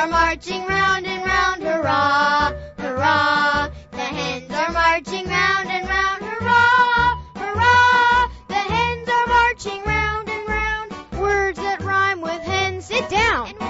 are marching round and round, hurrah, hurrah. The hens are marching round and round, hurrah, hurrah. The hens are marching round and round. Words that rhyme with hen, sit down.